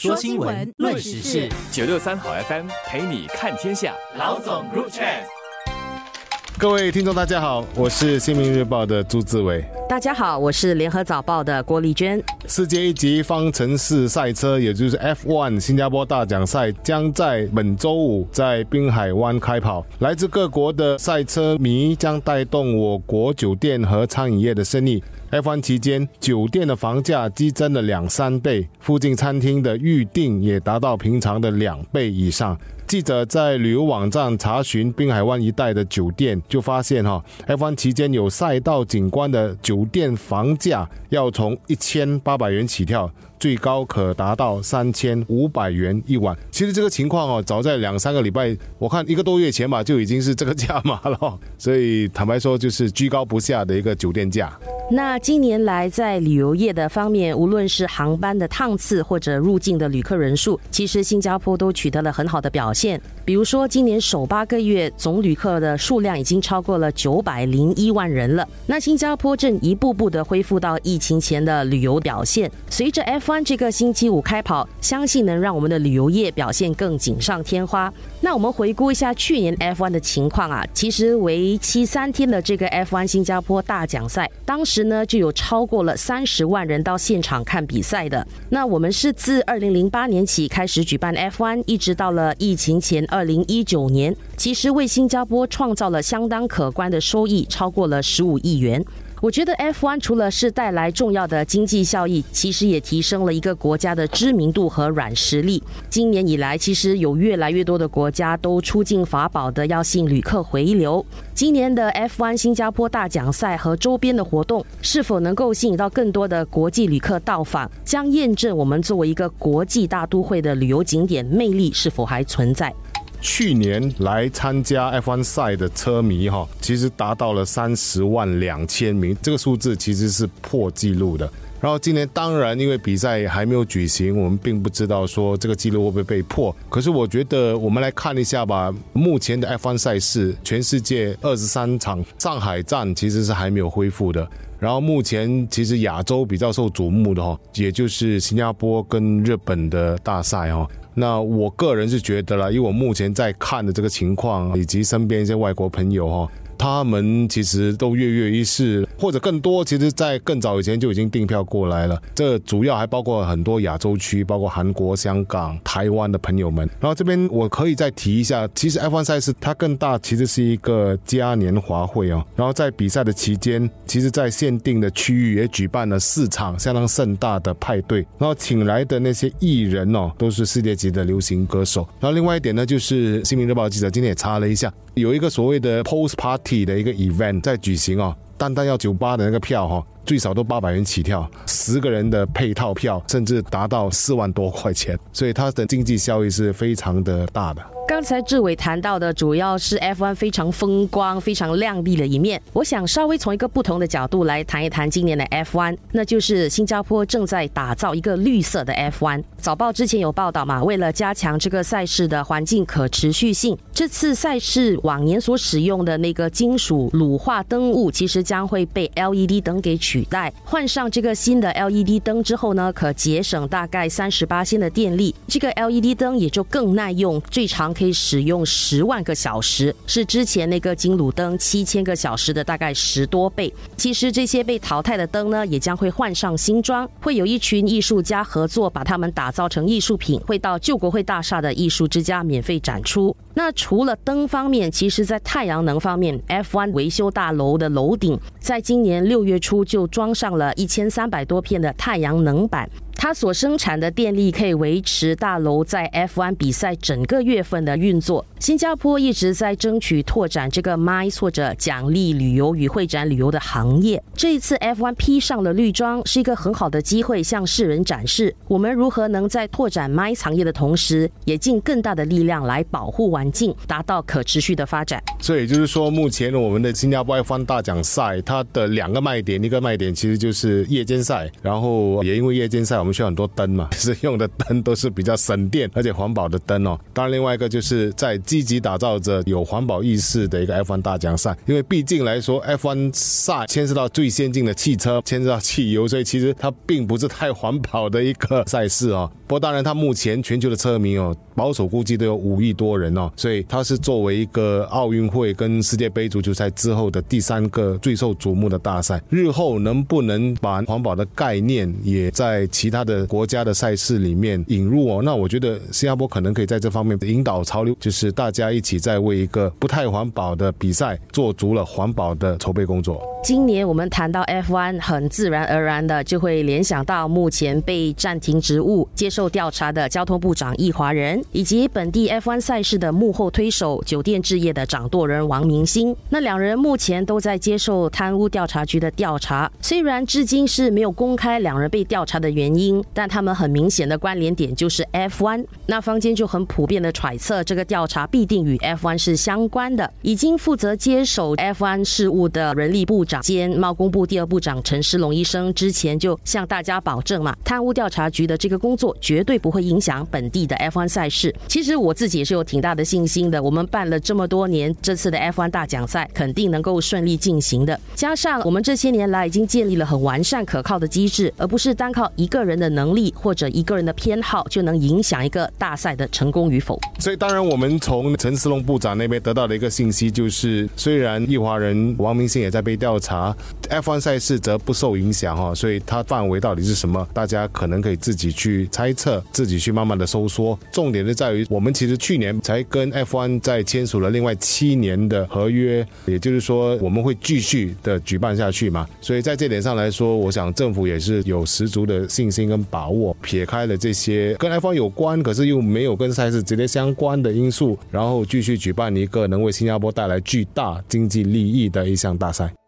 说新闻，论时事，九六三好 FM 陪你看天下。老总入场。各位听众，大家好，我是新民日报的朱志伟。大家好，我是联合早报的郭丽娟。世界一级方程式赛车，也就是 F1 新加坡大奖赛，将在本周五在滨海湾开跑。来自各国的赛车迷将带动我国酒店和餐饮业的生意。F1 期间，酒店的房价激增了两三倍，附近餐厅的预订也达到平常的两倍以上。记者在旅游网站查询滨海湾一带的酒店，就发现哈，F1 期间有赛道景观的酒店房价要从一千八百元起跳。最高可达到三千五百元一晚。其实这个情况哦，早在两三个礼拜，我看一个多月前吧，就已经是这个价码了。所以坦白说，就是居高不下的一个酒店价。那近年来在旅游业的方面，无论是航班的趟次或者入境的旅客人数，其实新加坡都取得了很好的表现。比如说，今年首八个月总旅客的数量已经超过了九百零一万人了。那新加坡正一步步的恢复到疫情前的旅游表现。随着 F1 这个星期五开跑，相信能让我们的旅游业表现更锦上添花。那我们回顾一下去年 F1 的情况啊，其实为期三天的这个 F1 新加坡大奖赛，当时呢就有超过了三十万人到现场看比赛的。那我们是自二零零八年起开始举办 F1，一直到了疫情前二零一九年，其实为新加坡创造了相当可观的收益，超过了十五亿元。我觉得 F1 除了是带来重要的经济效益，其实也提升了一个国家的知名度和软实力。今年以来，其实有越来越多的国家都出尽法宝的要吸引旅客回流。今年的 F1 新加坡大奖赛和周边的活动，是否能够吸引到更多的国际旅客到访，将验证我们作为一个国际大都会的旅游景点魅力是否还存在。去年来参加 F1 赛的车迷哈，其实达到了三十万两千名，这个数字其实是破纪录的。然后今年当然因为比赛还没有举行，我们并不知道说这个记录会不会被破。可是我觉得我们来看一下吧，目前的 F1 赛事，全世界二十三场上海站其实是还没有恢复的。然后目前其实亚洲比较受瞩目的哈，也就是新加坡跟日本的大赛哈。那我个人是觉得啦，以我目前在看的这个情况，以及身边一些外国朋友哈。他们其实都跃跃欲试，或者更多，其实，在更早以前就已经订票过来了。这主要还包括很多亚洲区，包括韩国、香港、台湾的朋友们。然后这边我可以再提一下，其实 F1 赛事它更大，其实是一个嘉年华会哦。然后在比赛的期间，其实，在限定的区域也举办了四场相当盛大的派对。然后请来的那些艺人哦，都是世界级的流行歌手。然后另外一点呢，就是《新民日报》记者今天也查了一下。有一个所谓的 post party 的一个 event 在举行哦，单单要酒吧的那个票哈，最少都八百元起跳，十个人的配套票甚至达到四万多块钱，所以它的经济效益是非常的大的。刚才志伟谈到的主要是 F1 非常风光、非常亮丽的一面。我想稍微从一个不同的角度来谈一谈今年的 F1，那就是新加坡正在打造一个绿色的 F1。早报之前有报道嘛，为了加强这个赛事的环境可持续性，这次赛事往年所使用的那个金属卤化灯雾，其实将会被 LED 灯给取代。换上这个新的 LED 灯之后呢，可节省大概三十八千的电力。这个 LED 灯也就更耐用，最长。可以使用十万个小时，是之前那个金卤灯七千个小时的大概十多倍。其实这些被淘汰的灯呢，也将会换上新装，会有一群艺术家合作把它们打造成艺术品，会到旧国会大厦的艺术之家免费展出。那除了灯方面，其实在太阳能方面，F1 维修大楼的楼顶，在今年六月初就装上了一千三百多片的太阳能板。它所生产的电力可以维持大楼在 F1 比赛整个月份的运作。新加坡一直在争取拓展这个 MICE 或者奖励旅游与会展旅游的行业。这一次 F1 披上了绿装，是一个很好的机会，向世人展示我们如何能在拓展 MICE 行业的同时，也尽更大的力量来保护环境，达到可持续的发展。所以就是说，目前我们的新加坡 F1 大奖赛，它的两个卖点，一个卖点其实就是夜间赛，然后也因为夜间赛我们。们需要很多灯嘛，是用的灯都是比较省电而且环保的灯哦。当然，另外一个就是在积极打造着有环保意识的一个 F1 大奖赛，因为毕竟来说，F1 赛牵涉到最先进的汽车，牵涉到汽油，所以其实它并不是太环保的一个赛事哦。不过，当然，它目前全球的车迷哦，保守估计都有五亿多人哦，所以它是作为一个奥运会跟世界杯足球赛之后的第三个最受瞩目的大赛。日后能不能把环保的概念也在其他他的国家的赛事里面引入哦？那我觉得新加坡可能可以在这方面引导潮流，就是大家一起在为一个不太环保的比赛做足了环保的筹备工作。今年我们谈到 F1，很自然而然的就会联想到目前被暂停职务、接受调查的交通部长易华人，以及本地 F1 赛事的幕后推手酒店置业的掌舵人王明星。那两人目前都在接受贪污调查局的调查，虽然至今是没有公开两人被调查的原因，但他们很明显的关联点就是 F1。那坊间就很普遍的揣测，这个调查必定与 F1 是相关的。已经负责接手 F1 事务的人力部。长兼贸工部第二部长陈世龙医生之前就向大家保证嘛，贪污调查局的这个工作绝对不会影响本地的 F1 赛事。其实我自己也是有挺大的信心的。我们办了这么多年，这次的 F1 大奖赛肯定能够顺利进行的。加上我们这些年来已经建立了很完善可靠的机制，而不是单靠一个人的能力或者一个人的偏好就能影响一个大赛的成功与否。所以，当然我们从陈世龙部长那边得到的一个信息就是，虽然易华人王明星也在被调。查 F1 赛事则不受影响哈，所以它范围到底是什么？大家可能可以自己去猜测，自己去慢慢的收缩。重点是在于，我们其实去年才跟 F1 在签署了另外七年的合约，也就是说我们会继续的举办下去嘛。所以在这点上来说，我想政府也是有十足的信心跟把握，撇开了这些跟 F1 有关，可是又没有跟赛事直接相关的因素，然后继续举办一个能为新加坡带来巨大经济利益的一项大赛。